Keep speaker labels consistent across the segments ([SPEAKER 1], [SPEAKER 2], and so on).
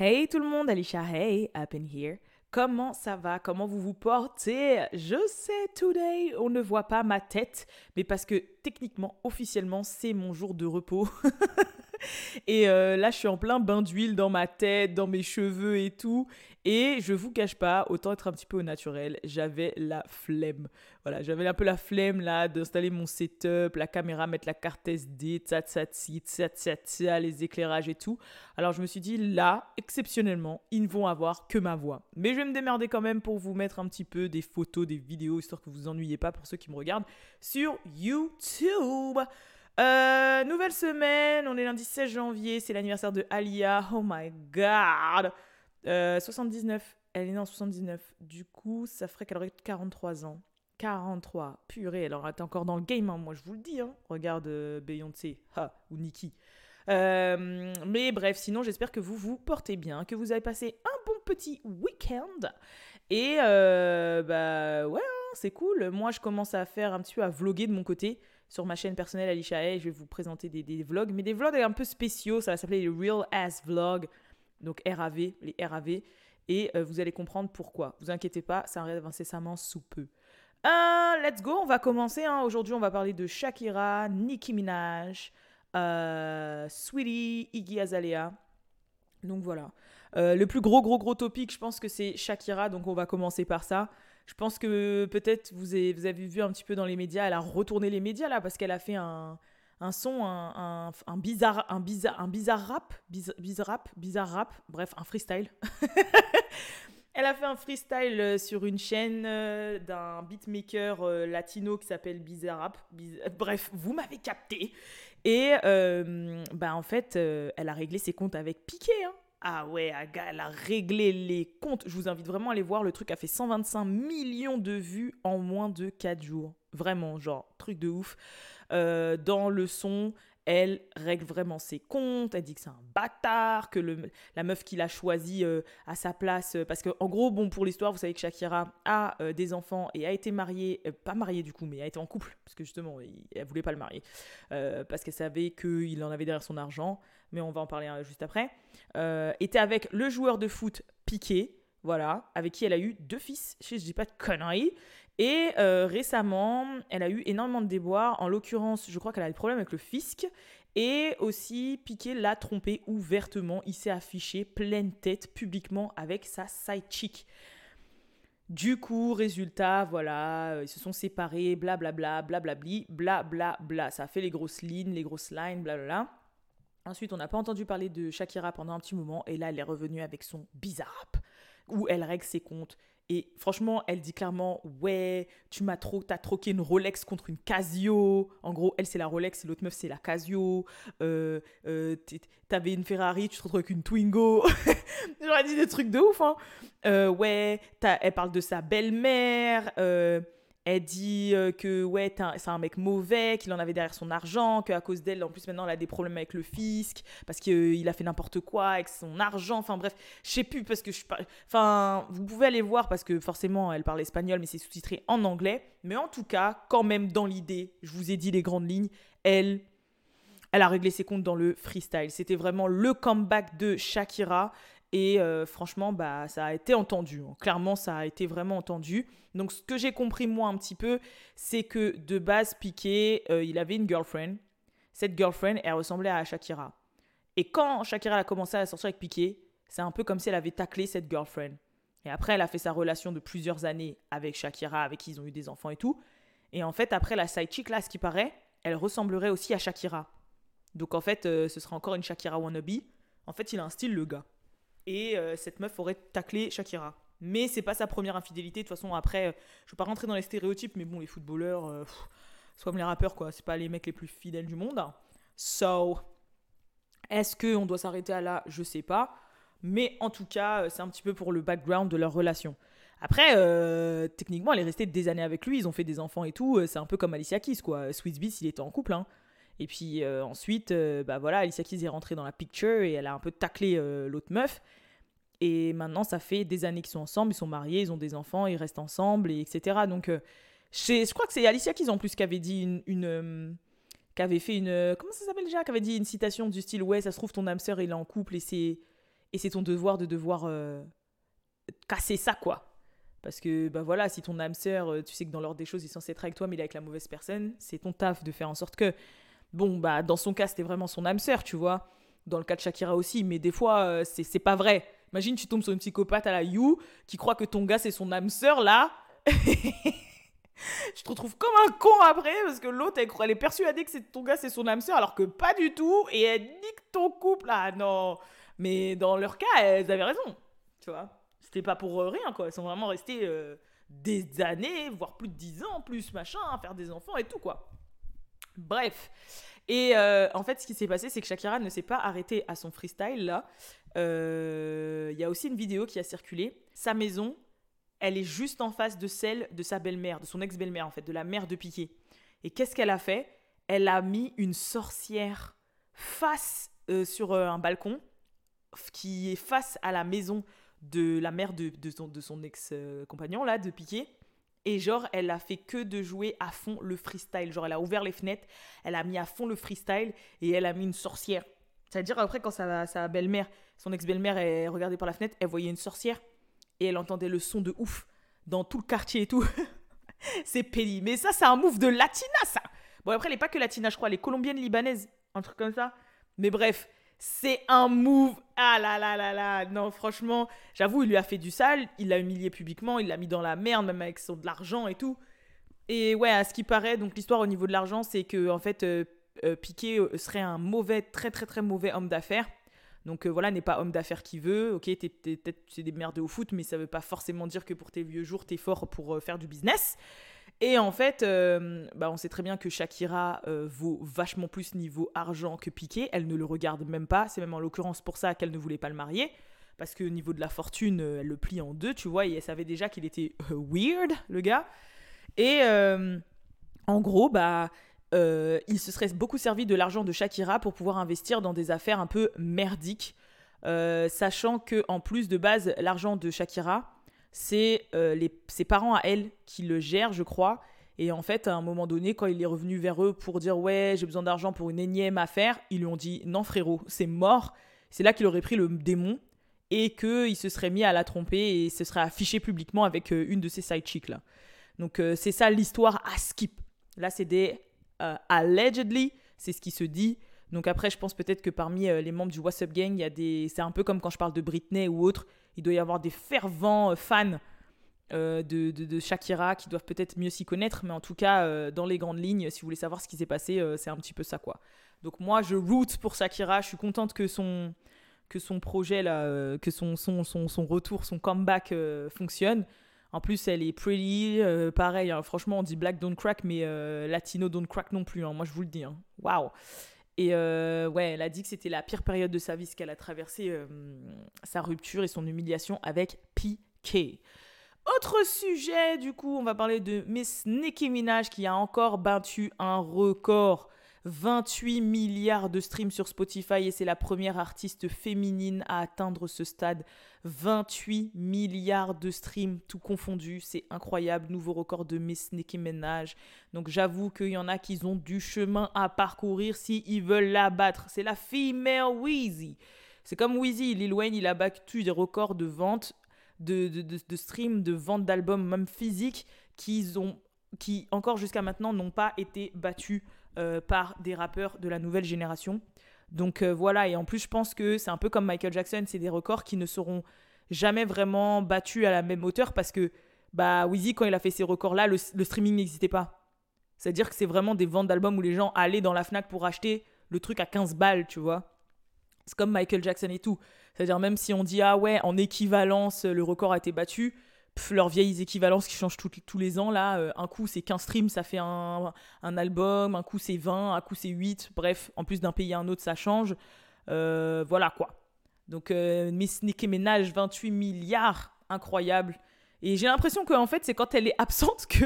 [SPEAKER 1] Hey tout le monde, Alicia, hey, up in here. Comment ça va? Comment vous vous portez? Je sais, today, on ne voit pas ma tête, mais parce que techniquement, officiellement, c'est mon jour de repos. et euh, là, je suis en plein bain d'huile dans ma tête, dans mes cheveux et tout. Et je vous cache pas, autant être un petit peu au naturel, j'avais la flemme. Voilà, j'avais un peu la flemme là d'installer mon setup, la caméra, mettre la carte SD, tsatsatsi, tsa les éclairages et tout. Alors je me suis dit là, exceptionnellement, ils ne vont avoir que ma voix. Mais je vais me démerder quand même pour vous mettre un petit peu des photos, des vidéos, histoire que vous vous ennuyez pas pour ceux qui me regardent sur YouTube. Euh, nouvelle semaine, on est lundi 16 janvier, c'est l'anniversaire de Alia. Oh my god! 79, euh, elle est née en 79. Du coup, ça ferait qu'elle aurait 43 ans. 43, purée, elle aurait été encore dans le game, hein, moi je vous le dis. Hein. Regarde euh, Beyoncé ou Nicki. mais bref, sinon j'espère que vous vous portez bien, que vous avez passé un bon petit week-end. Et bah ouais, hein, c'est cool. Moi je commence à faire un petit peu à vloguer de mon côté sur ma chaîne personnelle Alicia Hay. Je vais vous présenter des, vlogs, mais des vlogs un peu spéciaux. Ça va s'appeler les Real Ass Vlogs, donc RAV, les RAV. Et euh, vous allez comprendre pourquoi. Vous inquiétez pas, ça arrive incessamment sous peu. Euh, let's go, on va commencer. Hein. Aujourd'hui, on va parler de Shakira, Nicki Minaj, euh, Sweetie, Iggy Azalea. Donc voilà. le plus gros, gros, gros topic, je pense que c'est Shakira. Donc on va commencer par ça. Je pense que peut-être vous avez vu un petit peu dans les médias, elle a retourné les médias là parce qu'elle a fait un, un son, un, bizarre, un bizarre, un bizarre rap, bizarre, rap, bizarre rap, bref, un freestyle. Elle a fait un freestyle euh, sur une chaîne euh, d'un beatmaker euh, latino qui s'appelle Bizarre Rap. Bref, vous m'avez capté. Et bah en fait, elle a réglé ses comptes avec Piqué. Hein. Ah ouais, elle a réglé les comptes. Je vous invite vraiment à aller voir. Le truc a fait 125 millions de vues en moins de 4 jours. Vraiment, genre, truc de ouf. Euh, dans le son, elle règle vraiment ses comptes, elle dit que c'est un bâtard, que la meuf qu'il a choisie euh, à sa place, euh, parce que en gros, bon, pour l'histoire, vous savez que Shakira a des enfants et a été mariée, pas mariée du coup, mais a été en couple, parce que justement, elle voulait pas le marier, parce qu'elle savait qu'il en avait derrière son argent, mais on va en parler juste après, était avec le joueur de foot Piqué, voilà, avec qui elle a eu deux fils, je dis pas de conneries, et euh, récemment, elle a eu énormément de déboires. En l'occurrence, je crois qu'elle a des problèmes avec le fisc. Et aussi, Piqué l'a trompé ouvertement. Il s'est affiché pleine tête publiquement avec sa side chick. Du coup, résultat, voilà, euh, ils se sont séparés, blablabla, blablabli, blablabla. Ça a fait les grosses lignes, les grosses lines, blablabla. Ensuite, on n'a pas entendu parler de Shakira pendant un petit moment. Et là, elle est revenue avec son bizarre rap, où elle règle ses comptes et franchement, elle dit clairement Ouais, tu m'as trop, t'as troqué une Rolex contre une Casio. En gros, elle, c'est la Rolex l'autre meuf, c'est la Casio. Euh, euh, T'avais une Ferrari, tu te retrouves avec une Twingo. J'aurais dit des trucs de ouf, hein. Euh, ouais, elle parle de sa belle-mère. Euh, elle dit euh, que ouais, c'est un mec mauvais, qu'il en avait derrière son argent, qu'à cause d'elle, en plus maintenant, elle a des problèmes avec le fisc, parce qu'il a fait n'importe quoi avec son argent. Enfin bref, je sais plus, parce que je Enfin, vous pouvez aller voir, parce que forcément, elle parle espagnol, mais c'est sous-titré en anglais. Mais en tout cas, quand même, dans l'idée, je vous ai dit les grandes lignes, elle. Elle a réglé ses comptes dans le freestyle. C'était vraiment le comeback de Shakira. Et euh, franchement, bah, ça a été entendu. Hein. Clairement, ça a été vraiment entendu. Donc, ce que j'ai compris, moi, un petit peu, c'est que de base, Piqué, euh, il avait une girlfriend. Cette girlfriend, elle ressemblait à Shakira. Et quand Shakira a commencé à sortir avec Piqué, c'est un peu comme si elle avait taclé cette girlfriend. Et après, elle a fait sa relation de plusieurs années avec Shakira, avec qui ils ont eu des enfants et tout. Et en fait, après, la side chick, là, ce qui paraît, elle ressemblerait aussi à Shakira. Donc, en fait, euh, ce sera encore une Shakira wannabe. En fait, il a un style, le gars et euh, cette meuf aurait taclé Shakira. Mais c'est pas sa première infidélité. De toute façon, après, euh, je veux pas rentrer dans les stéréotypes, mais bon, les footballeurs, euh, soit comme les rappeurs, quoi. C'est pas les mecs les plus fidèles du monde. So, est-ce qu'on doit s'arrêter à là? Je sais pas. Mais en tout cas, c'est un petit peu pour le background de leur relation. Après, techniquement, elle est restée des années avec lui, ils ont fait des enfants et tout. C'est un peu comme Alicia Keys, quoi. Sweet Beast, il était en couple, hein. Et puis ensuite, bah voilà, Alicia Keys est rentrée dans la picture et elle a un peu taclé l'autre meuf. Et maintenant, ça fait des années qu'ils sont ensemble, ils sont mariés, ils ont des enfants, ils restent ensemble, et etc. Donc, euh, Je crois que c'est Alicia Keys en plus qui avait dit une. une euh, fait une. Comment ça s'appelle déjà Qui avait dit une citation du style Ouais, ça se trouve, ton âme sœur, il est en couple et c'est. Ton devoir de devoir euh, casser ça, quoi. Parce que, bah voilà, si ton âme sœur, euh, tu sais que dans l'ordre des choses, il est censé être avec toi, mais il est avec la mauvaise personne, c'est ton taf de faire en sorte que. Bon, bah, dans son cas, c'était vraiment son âme sœur, tu vois. Dans le cas de Shakira aussi, mais des fois, c'est pas vrai. Imagine, tu tombes sur une psychopathe à la You qui croit que ton gars, c'est son âme sœur, là. je te retrouve comme un con après parce que l'autre elle, est persuadée que c'est ton gars c'est son âme sœur alors que pas du tout et elle nique ton couple ah non mais dans leur cas elles avaient raison tu vois c'était pas pour euh, rien quoi elles sont vraiment restées euh, des années voire plus de 10 ans plus machin à faire des enfants et tout quoi bref et euh, en fait ce qui s'est passé c'est que Shakira ne s'est pas arrêtée à son freestyle là il y a aussi une vidéo qui a circulé sa maison elle est juste en face de celle de sa belle-mère, de son ex-belle-mère en fait, de la mère de Piqué. Et qu'est-ce qu'elle a fait? Elle a mis une sorcière face euh, sur euh, un balcon qui est face à la maison de la mère de, de son, ex-compagnon là, de Piqué. Et genre, elle a fait que de jouer à fond le freestyle. Genre, elle a ouvert les fenêtres, elle a mis à fond le freestyle et elle a mis une sorcière. C'est-à-dire, après, quand sa, sa belle-mère, son ex-belle-mère, elle regardait par la fenêtre, elle voyait une sorcière et elle entendait le son de ouf dans tout le quartier et tout. c'est pénible. Mais ça, c'est un move de latina, ça. Bon, après, elle n'est pas que latina, je crois. Elle est colombienne, libanaise. Un truc comme ça. Mais bref, c'est un move. Ah là là là là. Non, franchement, j'avoue, il lui a fait du sale. Il l'a humilié publiquement. Il l'a mis dans la merde, même avec son, de l'argent et tout. Et ouais, à ce qui paraît, donc l'histoire au niveau de l'argent, c'est que, en fait, euh, euh, Piqué euh, serait un mauvais, très très très mauvais homme d'affaires. Donc euh, voilà, n'est pas homme d'affaires qui veut. Ok, t'es, peut-être des merdes au foot, mais ça veut pas forcément dire que pour tes vieux jours, t'es fort pour faire du business. Et en fait, euh, bah, on sait très bien que Shakira vaut vachement plus niveau argent que Piqué. Elle ne le regarde même pas. C'est même en l'occurrence pour ça qu'elle ne voulait pas le marier. Parce que au niveau de la fortune, elle le plie en deux, tu vois. Et elle savait déjà qu'il était weird, le gars. Et en gros, bah, euh, il se serait beaucoup servi de l'argent de Shakira pour pouvoir investir dans des affaires un peu merdiques, euh, sachant que en plus de base, l'argent de Shakira, c'est euh, ses parents à elle qui le gèrent, je crois. Et en fait, à un moment donné, quand il est revenu vers eux pour dire ouais, j'ai besoin d'argent pour une énième affaire, ils lui ont dit non frérot, c'est mort. C'est là qu'il aurait pris le démon et qu'il se serait mis à la tromper et se serait affiché publiquement avec une de ses side chicks là. Donc c'est ça l'histoire à skip. Là, c'est des euh, allegedly, c'est ce qui se dit. Donc après, je pense peut-être que parmi euh, les membres du WhatsApp Gang, il y a des, c'est un peu comme quand je parle de Britney ou autre, il doit y avoir des fervents euh, fans de, de, Shakira qui doivent peut-être mieux s'y connaître, mais en tout cas, dans les grandes lignes, si vous voulez savoir ce qui s'est passé, c'est un petit peu ça quoi. Donc moi, je root pour Shakira, je suis contente que son projet que son, retour, son comeback fonctionne. En plus, elle est pretty, euh, pareil, hein. franchement, on dit black don't crack, mais euh, latino don't crack non plus, hein. moi je vous le dis. Hein. Waouh! Et euh, elle a dit que c'était la pire période de sa vie, ce qu'elle a traversé sa rupture et son humiliation avec P.K. Autre sujet, du coup, on va parler de Miss Nicki Minaj qui a encore battu un record 28 milliards de streams sur Spotify et c'est la première artiste féminine à atteindre ce stade. 28 milliards de streams, tout confondu. C'est incroyable. Nouveau record de Miss Nicki Minaj. Donc j'avoue qu'il y en a qui ont du chemin à parcourir s'ils ils veulent la battre. C'est la female Weezy. C'est comme Weezy. Lil Wayne, il a battu des records de vente, de, de, de, streams, de vente d'albums, même physiques, qui, qui encore jusqu'à maintenant n'ont pas été battus euh, par des rappeurs de la nouvelle génération. Donc euh, voilà, et en plus je pense que c'est un peu comme Michael Jackson, c'est des records qui ne seront jamais vraiment battus à la même hauteur parce que bah quand il a fait ces records-là, le, streaming n'existait pas. C'est-à-dire que c'est vraiment des ventes d'albums où les gens allaient dans la Fnac pour acheter le truc à 15 balles, tu vois. C'est comme Michael Jackson et tout. C'est-à-dire même si on dit ah ouais, en équivalence, le record a été battu, leurs vieilles équivalences qui changent tous les ans, là, euh, un coup c'est 15 streams, ça fait un, album, un coup c'est 20, un coup c'est 8, bref, en plus d'un pays à un autre, ça change. Euh, voilà quoi. Donc euh, Miss Nicki Minaj, 28 milliards, incroyable. Et j'ai l'impression qu'en fait, c'est quand elle est absente que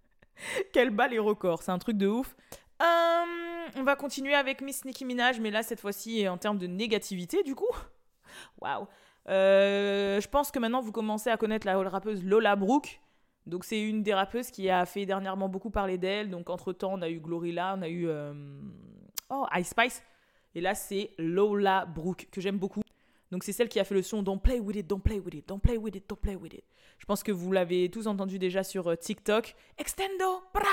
[SPEAKER 1] qu'elle bat les records. C'est un truc de ouf. on va continuer avec Miss Nicki Minaj, mais là, cette fois-ci, en termes de négativité, du coup. Waouh. Euh, je pense que maintenant vous commencez à connaître la rappeuse Lola Brooke. Donc c'est une des rappeuses qui a fait dernièrement beaucoup parler d'elle. Donc entre-temps, on a eu Glorilla, on a eu euh, oh, Ice Spice. Et là, c'est Lola Brooke, que j'aime beaucoup. Donc c'est celle qui a fait le son Don't play with it, don't play with it, don't play with it, don't play with it. Je pense que vous l'avez tous entendu déjà sur euh, TikTok. Extendo, bra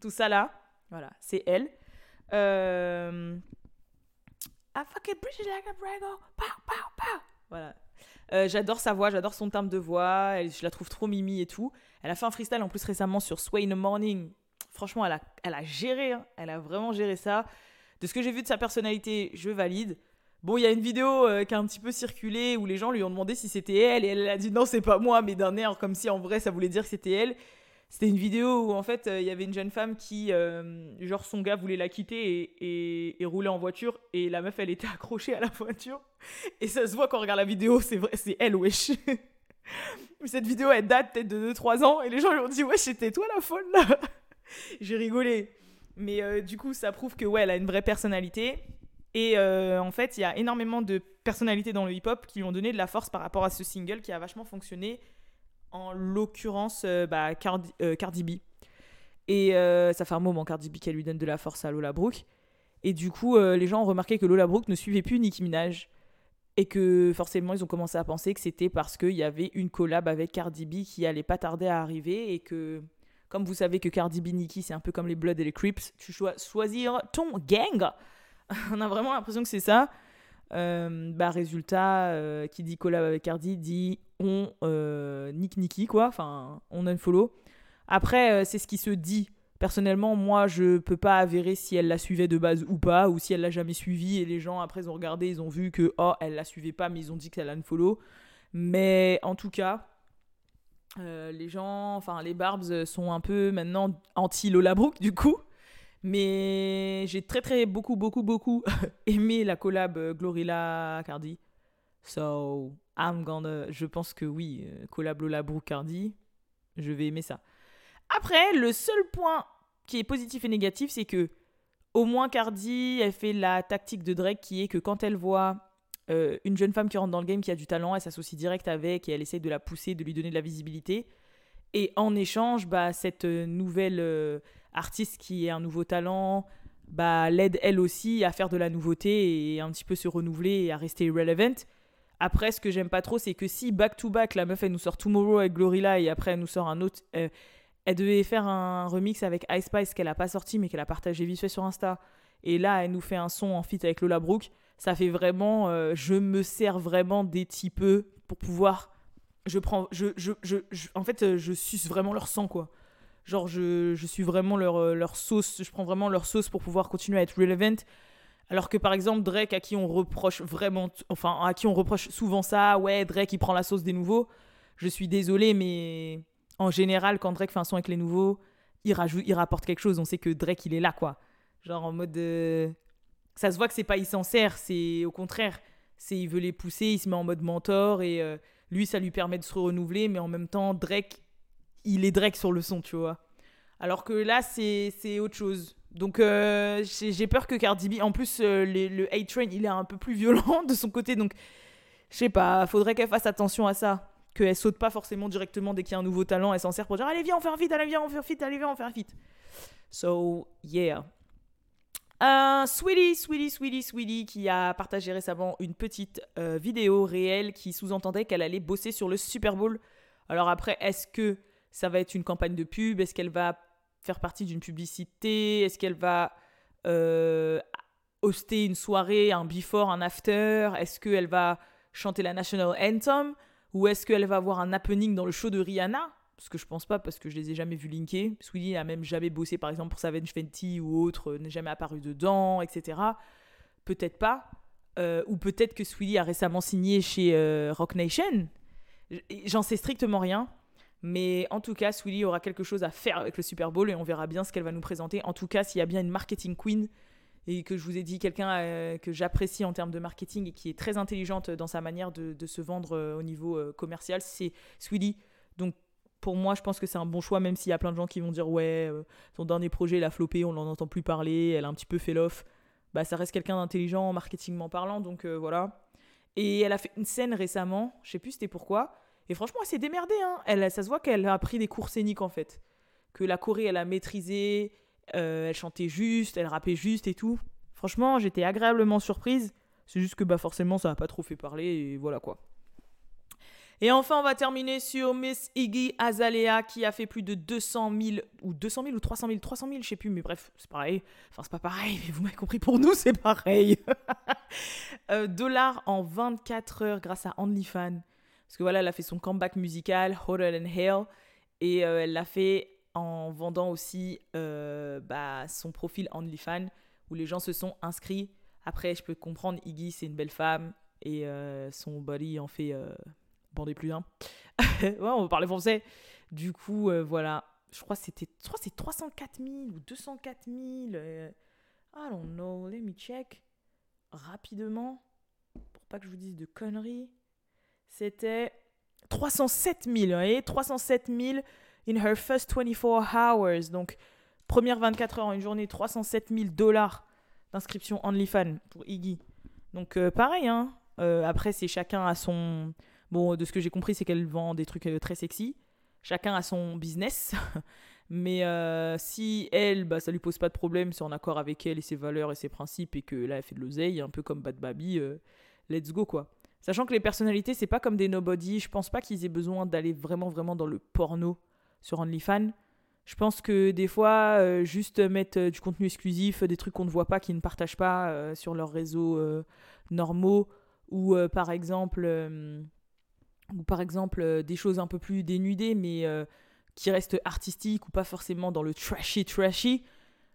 [SPEAKER 1] Tout ça là. Voilà, c'est elle. Euh... I fucking like a Voilà. Euh, j'adore sa voix, j'adore son timbre de voix. je la trouve trop mimi et tout. Elle a fait un freestyle en plus récemment sur Sway in the Morning. Franchement, elle a, elle a géré. Hein. Elle a vraiment géré ça. De ce que j'ai vu de sa personnalité, je valide. Bon, il y a une vidéo euh, qui a un petit peu circulé où les gens lui ont demandé si c'était elle et elle a dit non, c'est pas moi, mais d'un air comme si en vrai ça voulait dire que c'était elle. C'était une vidéo où en fait euh, il y avait une jeune femme qui, euh, genre son gars voulait la quitter et, et, roulait en voiture et la meuf elle était accrochée à la voiture. Et ça se voit quand on regarde la vidéo, c'est vrai, c'est elle, wesh. Cette vidéo elle date peut-être de 2-3 ans et les gens lui ont dit wesh, c'était toi la folle là. J'ai rigolé. Mais du coup, ça prouve que ouais, elle a une vraie personnalité. Et euh, en fait, il y a énormément de personnalités dans le hip-hop qui lui ont donné de la force par rapport à ce single qui a vachement fonctionné, en l'occurrence euh, bah, Cardi, euh, Cardi, B. Et ça fait un moment, Cardi B, qu'elle lui donne de la force à Lola Brooke. Et du coup, les gens ont remarqué que Lola Brooke ne suivait plus Nicki Minaj. Et que forcément, ils ont commencé à penser que c'était parce qu'il y avait une collab avec Cardi B qui allait pas tarder à arriver. Et que, comme vous savez que Cardi B, Nicki, c'est un peu comme les Bloods et les Crips, tu dois choisir ton gang. on a vraiment l'impression que c'est ça. Euh, bah, résultat, euh, qui dit collab avec Cardi dit on euh, Nicky, quoi. Enfin, on a une follow. Après, c'est ce qui se dit. Personnellement, moi, je peux pas avérer si elle la suivait de base ou pas, ou si elle l'a jamais suivi et les gens après ils ont regardé, ils ont vu que oh, elle la suivait pas, mais ils ont dit qu'elle a une follow. Mais en tout cas, les gens, enfin les Barbs sont un peu maintenant anti Lola Brooke du coup. Mais j'ai très très beaucoup beaucoup beaucoup aimé la collab euh, Glorilla Cardi. So I'm gonna, je pense que oui, euh, collab Lola Brooke Cardi, je vais aimer ça. Après, le seul point qui est positif et négatif, c'est que au moins Cardi, elle fait la tactique de Drake qui est que quand elle voit euh, une jeune femme qui rentre dans le game qui a du talent, elle s'associe direct avec et elle essaie de la pousser, de lui donner de la visibilité. Et en échange, bah, cette nouvelle artiste qui est un nouveau talent bah, l'aide elle aussi à faire de la nouveauté et un petit peu se renouveler et à rester relevant. Après, ce que j'aime pas trop, c'est que si back to back, la meuf elle nous sort Tomorrow avec Glorilla et après elle nous sort un autre. Euh, elle devait faire un remix avec Ice Spice qu'elle a pas sorti mais qu'elle a partagé vite fait sur Insta. Et là, elle nous fait un son en feat avec Lola Brooke. Ça fait vraiment. Euh, je me sers vraiment des types pour pouvoir. Je prends. Je, je, je, en fait, je suce vraiment leur sang, quoi. Genre, je, je suis vraiment leur, euh, leur sauce, je prends vraiment leur sauce pour pouvoir continuer à être relevant. Alors que par exemple, Drake, à qui on reproche vraiment, enfin, à qui on reproche souvent ça, ouais, Drake, il prend la sauce des nouveaux. Je suis désolé, mais en général, quand Drake fait un son avec les nouveaux, il, rajoute, il rapporte quelque chose. On sait que Drake, il est là, quoi. Genre en mode. Euh, ça se voit que c'est pas il s'en sert, c'est au contraire. C'est il veut les pousser, il se met en mode mentor et euh, lui, ça lui permet de se renouveler, mais en même temps, Drake, il est Drake sur le son, tu vois. Alors que là, c'est autre chose. Donc euh, j'ai peur que Cardi B, en plus euh, le hate train, il est un peu plus violent de son côté, donc je sais pas, faudrait qu'elle fasse attention à ça, qu'elle saute pas forcément directement dès qu'il y a un nouveau talent, elle s'en sert pour dire allez viens on fait un feat, allez viens on fait un feat, allez viens on fait un feat. So yeah. Un Sweetie, Sweetie, Sweetie, Sweetie qui a partagé récemment une petite euh, vidéo réelle qui sous-entendait qu'elle allait bosser sur le Super Bowl. Alors après, est-ce que ça va être une campagne de pub Est-ce qu'elle va faire partie d'une publicité Est-ce qu'elle va euh, hoster une soirée, un before, un after Est-ce qu'elle va chanter la national anthem Ou est-ce qu'elle va avoir un happening dans le show de Rihanna? Parce que je pense pas, parce que je les ai jamais vus linker. Sweetie n'a même jamais bossé, par exemple, pour Savage Fenty ou autre, n'est jamais apparu dedans, etc. Peut-être pas. Euh, ou peut-être que Sweetie a récemment signé chez euh, Rock Nation. J'en sais strictement rien. Mais en tout cas, Swilly aura quelque chose à faire avec le Super Bowl et on verra bien ce qu'elle va nous présenter. En tout cas, s'il y a bien une marketing queen et que je vous ai dit quelqu'un euh, que j'apprécie en termes de marketing et qui est très intelligente dans sa manière de, se vendre euh, au niveau euh, commercial, c'est Swilly. Donc pour moi, je pense que c'est un bon choix, même s'il y a plein de gens qui vont dire ouais, son dernier projet, il a floppé, on n'en entend plus parler, elle a un petit peu fait l'off. Bah, ça reste quelqu'un d'intelligent, marketingment parlant, donc voilà. Et elle a fait une scène récemment, je sais plus c'était pourquoi, Et franchement, elle s'est démerdée. Hein. Elle, ça se voit qu'elle a appris des cours scéniques en fait. Que la Corée, elle a maîtrisé, euh, elle chantait juste, elle rappait juste et tout. Franchement, j'étais agréablement surprise. C'est juste que bah forcément, ça n'a pas trop fait parler et voilà quoi. Et enfin, on va terminer sur Miss Iggy Azalea qui a fait plus de 200 000 ou 200 000 ou 300 000, 300 000, je sais plus, mais bref, c'est pareil. Enfin, c'est pas pareil, mais vous m'avez compris, pour nous, c'est pareil. euh, dollars en 24 heures grâce à OnlyFans. Parce que voilà, elle a fait son comeback musical, Hotter Than Hell, et euh, elle l'a fait en vendant aussi euh, bah, son profil OnlyFans où les gens se sont inscrits. Après, je peux comprendre, Iggy, c'est une belle femme et euh, son body en fait bandé plus d'un. ouais, on va parler français. Du coup, voilà. Je crois que c'était c'est 304 000 ou 204 000. I don't know. Let me check. Rapidement. Pour pas que je vous dise de conneries. C'était 307 000. Vous voyez 307 000 in her first 24 hours. Donc, première 24 heures en une journée, 307 000 dollars d'inscription OnlyFans pour Iggy. Donc, euh, pareil, hein. Euh, après, c'est chacun à son. Bon, de ce que j'ai compris, c'est qu'elle vend des trucs euh, très sexy. Chacun a son business. Mais si elle, bah, ça lui pose pas de problème, c'est en accord avec elle et ses valeurs et ses principes et que là, elle fait de l'oseille, un peu comme Bad Baby, let's go quoi. Sachant que les personnalités, c'est pas comme des nobody, je pense pas qu'ils aient besoin d'aller vraiment, vraiment dans le porno sur OnlyFans. Je pense que des fois, euh, juste mettre euh, du contenu exclusif, des trucs qu'on ne voit pas, qu'ils ne partagent pas euh, sur leurs réseaux normaux, ou par exemple, ou par exemple des choses un peu plus dénudées, mais qui restent artistiques ou pas forcément dans le trashy trashy.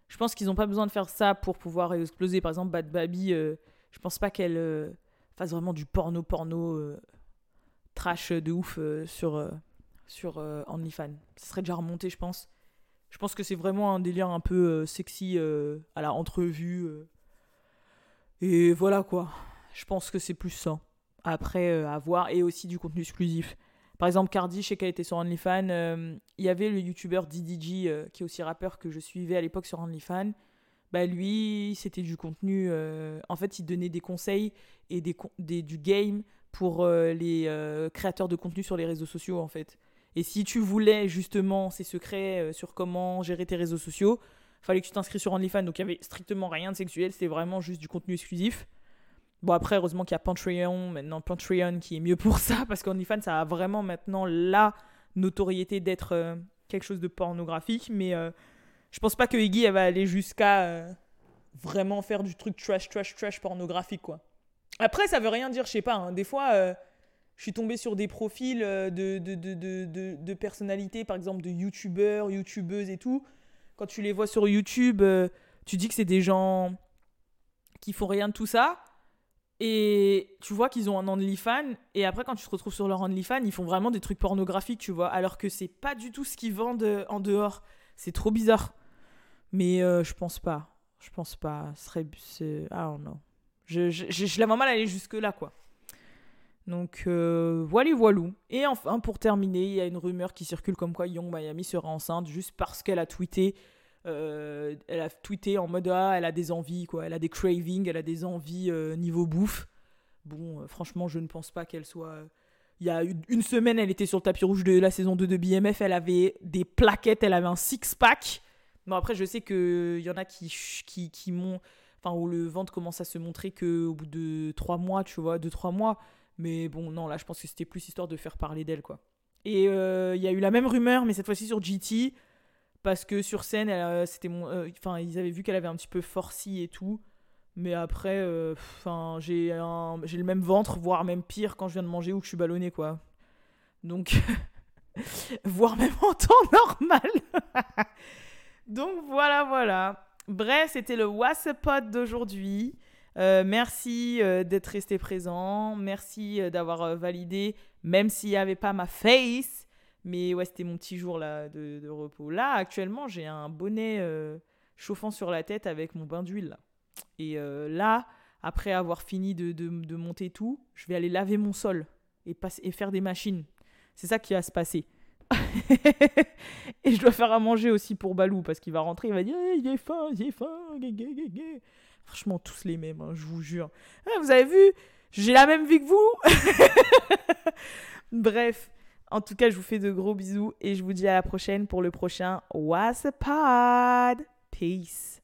[SPEAKER 1] Je pense qu'ils n'ont pas besoin de faire ça pour pouvoir exploser. Par exemple, Bad Baby, je pense pas qu'elle fasse vraiment du porno porno trash de ouf sur sur euh, OnlyFans. Ça serait déjà remonté, je pense. Je pense que c'est vraiment un délire un peu euh, sexy euh, à la entrevue. Et voilà quoi. Je pense que c'est plus ça. Après, à voir. Et aussi du contenu exclusif. Par exemple, Cardi, je sais qu'elle était sur OnlyFans. Il y avait le youtubeur DDG, qui est aussi rappeur que je suivais à l'époque sur OnlyFans. Bah lui, c'était du contenu. en fait, il donnait des conseils et des, des du game pour les créateurs de contenu sur les réseaux sociaux, en fait. Et si tu voulais justement ces secrets euh, sur comment gérer tes réseaux sociaux, fallait que tu t'inscris sur OnlyFans. Donc il y avait strictement rien de sexuel, c'était vraiment juste du contenu exclusif. Bon après, heureusement qu'il y a Patreon, maintenant Patreon qui est mieux pour ça, parce qu'OnlyFans, ça a vraiment maintenant la notoriété d'être euh, quelque chose de pornographique. Mais euh, je pense pas que Iggy, elle va aller jusqu'à vraiment faire du truc trash, trash, trash pornographique, quoi. Après, ça veut rien dire, je sais pas, hein. des fois je suis tombée sur des profils euh, de, de, de, de personnalités, par exemple de youtubeurs, youtubeuses et tout. Quand tu les vois sur YouTube, euh, tu dis que c'est des gens qui font rien de tout ça. Et tu vois qu'ils ont un OnlyFans. Et après, quand tu te retrouves sur leur OnlyFans, ils font vraiment des trucs pornographiques, tu vois. Alors que c'est pas du tout ce qu'ils vendent euh, en dehors. C'est trop bizarre. Mais je pense pas. Je pense pas. Ce serait. Ah non. Je, je, je, je la vois mal aller jusque-là, quoi. Donc euh, voilà, voilou. Et enfin, pour terminer, il y a une rumeur qui circule comme quoi Young Miami sera enceinte juste parce qu'elle a tweeté. Euh, elle a tweeté en mode ah, elle a des envies, quoi. Elle a des cravings, elle a des envies euh, niveau bouffe. Bon, franchement, je ne pense pas qu'elle soit. Il y a une semaine, elle était sur le tapis rouge de la saison 2 de BMF. Elle avait des plaquettes, elle avait un six-pack. Bon, après, je sais qu'il y en a qui, qui, qui m'ont. Enfin, où le ventre commence à se montrer qu'au bout de 3 mois, tu vois, 2-3 mois. Mais bon, non, là, je pense que c'était plus histoire de faire parler d'elle, quoi. Et euh, il y a eu la même rumeur, mais cette fois-ci sur GT, parce que sur scène, euh, c'était mon, euh, ils avaient vu qu'elle avait un petit peu forci et tout. Mais après, j'ai j'ai le même ventre, voire même pire quand je viens de manger ou que je suis ballonné, quoi. Donc, voire même en temps normal. Donc voilà, voilà. Bref, c'était le WhatsApp d'aujourd'hui. Euh, merci euh, d'être resté présent. Merci euh, d'avoir validé, même s'il n'y avait pas ma face. Mais ouais, c'était mon petit jour là de, repos. Là, actuellement, j'ai un bonnet chauffant sur la tête avec mon bain d'huile. Et là, après avoir fini de, de, monter tout, je vais aller laver mon sol et, et faire des machines. C'est ça qui va se passer. Et je dois faire à manger aussi pour Balou parce qu'il va rentrer, il va dire eh, il est faim, est faim. Franchement, tous les mêmes, hein, je vous jure. Ah, vous avez vu J'ai la même vie que vous Bref. En tout cas, je vous fais de gros bisous et je vous dis à la prochaine pour le prochain What's a. Peace.